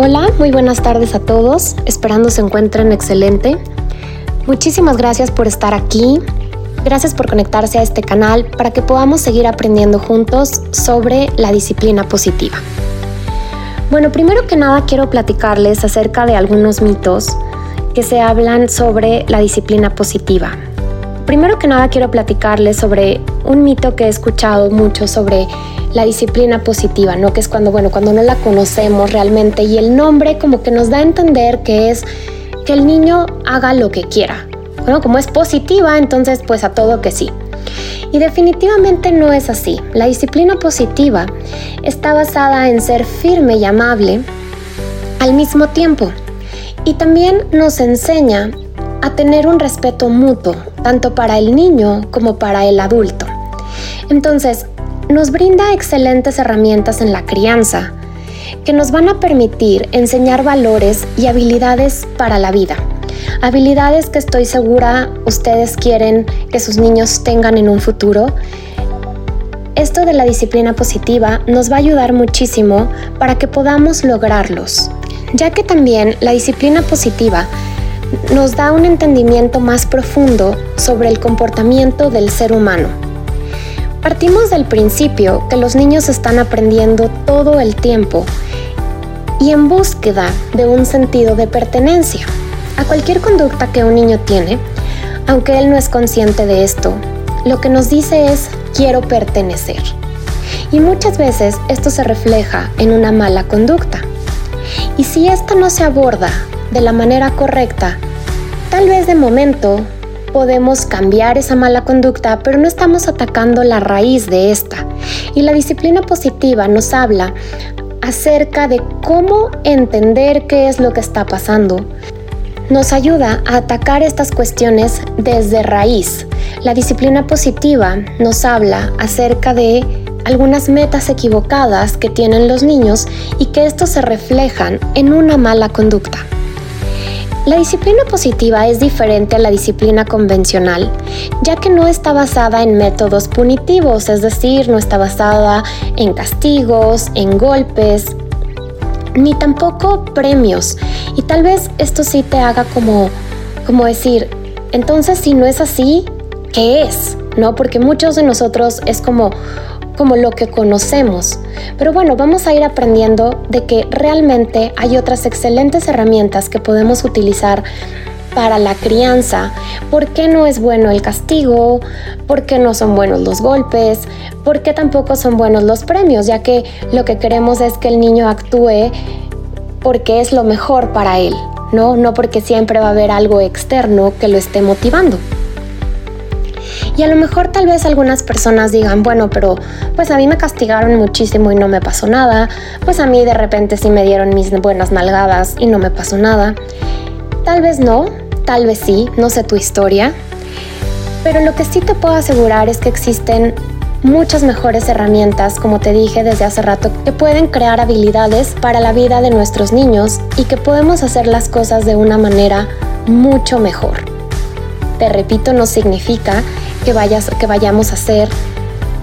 Hola, muy buenas tardes a todos, esperando se encuentren excelente. Muchísimas gracias por estar aquí, gracias por conectarse a este canal para que podamos seguir aprendiendo juntos sobre la disciplina positiva. Bueno, primero que nada quiero platicarles acerca de algunos mitos que se hablan sobre la disciplina positiva. Primero que nada quiero platicarles sobre un mito que he escuchado mucho sobre la disciplina positiva, ¿no? Que es cuando, bueno, cuando no la conocemos realmente y el nombre como que nos da a entender que es que el niño haga lo que quiera. Bueno, como es positiva, entonces pues a todo que sí. Y definitivamente no es así. La disciplina positiva está basada en ser firme y amable al mismo tiempo. Y también nos enseña a tener un respeto mutuo, tanto para el niño como para el adulto. Entonces, nos brinda excelentes herramientas en la crianza que nos van a permitir enseñar valores y habilidades para la vida. Habilidades que estoy segura ustedes quieren que sus niños tengan en un futuro. Esto de la disciplina positiva nos va a ayudar muchísimo para que podamos lograrlos, ya que también la disciplina positiva nos da un entendimiento más profundo sobre el comportamiento del ser humano Partimos del principio que los niños están aprendiendo todo el tiempo y en búsqueda de un sentido de pertenencia a cualquier conducta que un niño tiene, aunque él no es consciente de esto, lo que nos dice es quiero pertenecer. Y muchas veces esto se refleja en una mala conducta. Y si esta no se aborda de la manera correcta, tal vez de momento podemos cambiar esa mala conducta, pero no estamos atacando la raíz de esta. Y la disciplina positiva nos habla acerca de cómo entender qué es lo que está pasando. Nos ayuda a atacar estas cuestiones desde raíz. La disciplina positiva nos habla acerca de algunas metas equivocadas que tienen los niños y que estos se reflejan en una mala conducta. La disciplina positiva es diferente a la disciplina convencional, ya que no está basada en métodos punitivos, es decir, no está basada en castigos, en golpes, ni tampoco premios. Y tal vez esto sí te haga como, como decir, entonces si no es así, ¿qué es? ¿No? Porque muchos de nosotros es como, como lo que conocemos. Pero bueno, vamos a ir aprendiendo de que realmente hay otras excelentes herramientas que podemos utilizar para la crianza, por qué no es bueno el castigo, por qué no son buenos los golpes, por qué tampoco son buenos los premios, ya que lo que queremos es que el niño actúe porque es lo mejor para él, ¿no? No porque siempre va a haber algo externo que lo esté motivando. Y a lo mejor tal vez algunas personas digan, bueno, pero pues a mí me castigaron muchísimo y no me pasó nada, pues a mí de repente sí me dieron mis buenas nalgadas y no me pasó nada. Tal vez no, tal vez sí, no sé tu historia, pero lo que sí te puedo asegurar es que existen muchas mejores herramientas, como te dije desde hace rato, que pueden crear habilidades para la vida de nuestros niños y que podemos hacer las cosas de una manera mucho mejor. Te repito, no significa que, que vayamos a hacer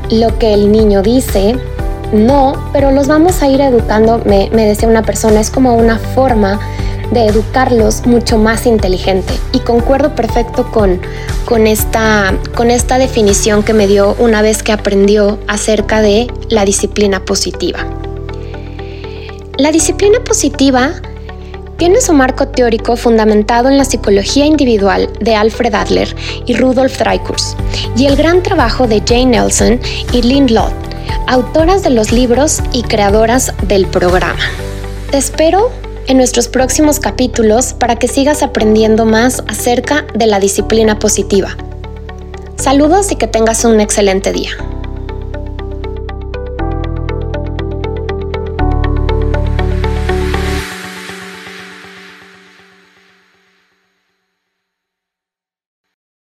lo que el niño dice, no, pero los vamos a ir educando, me, me decía una persona, es como una forma de educarlos mucho más inteligente. Y concuerdo perfecto con, con, esta, con esta definición que me dio una vez que aprendió acerca de la disciplina positiva. La disciplina positiva tiene su marco teórico fundamentado en la psicología individual de Alfred Adler y Rudolf Dreikurs y el gran trabajo de Jane Nelson y Lynn Lott, autoras de los libros y creadoras del programa. Te espero en nuestros próximos capítulos para que sigas aprendiendo más acerca de la disciplina positiva. Saludos y que tengas un excelente día.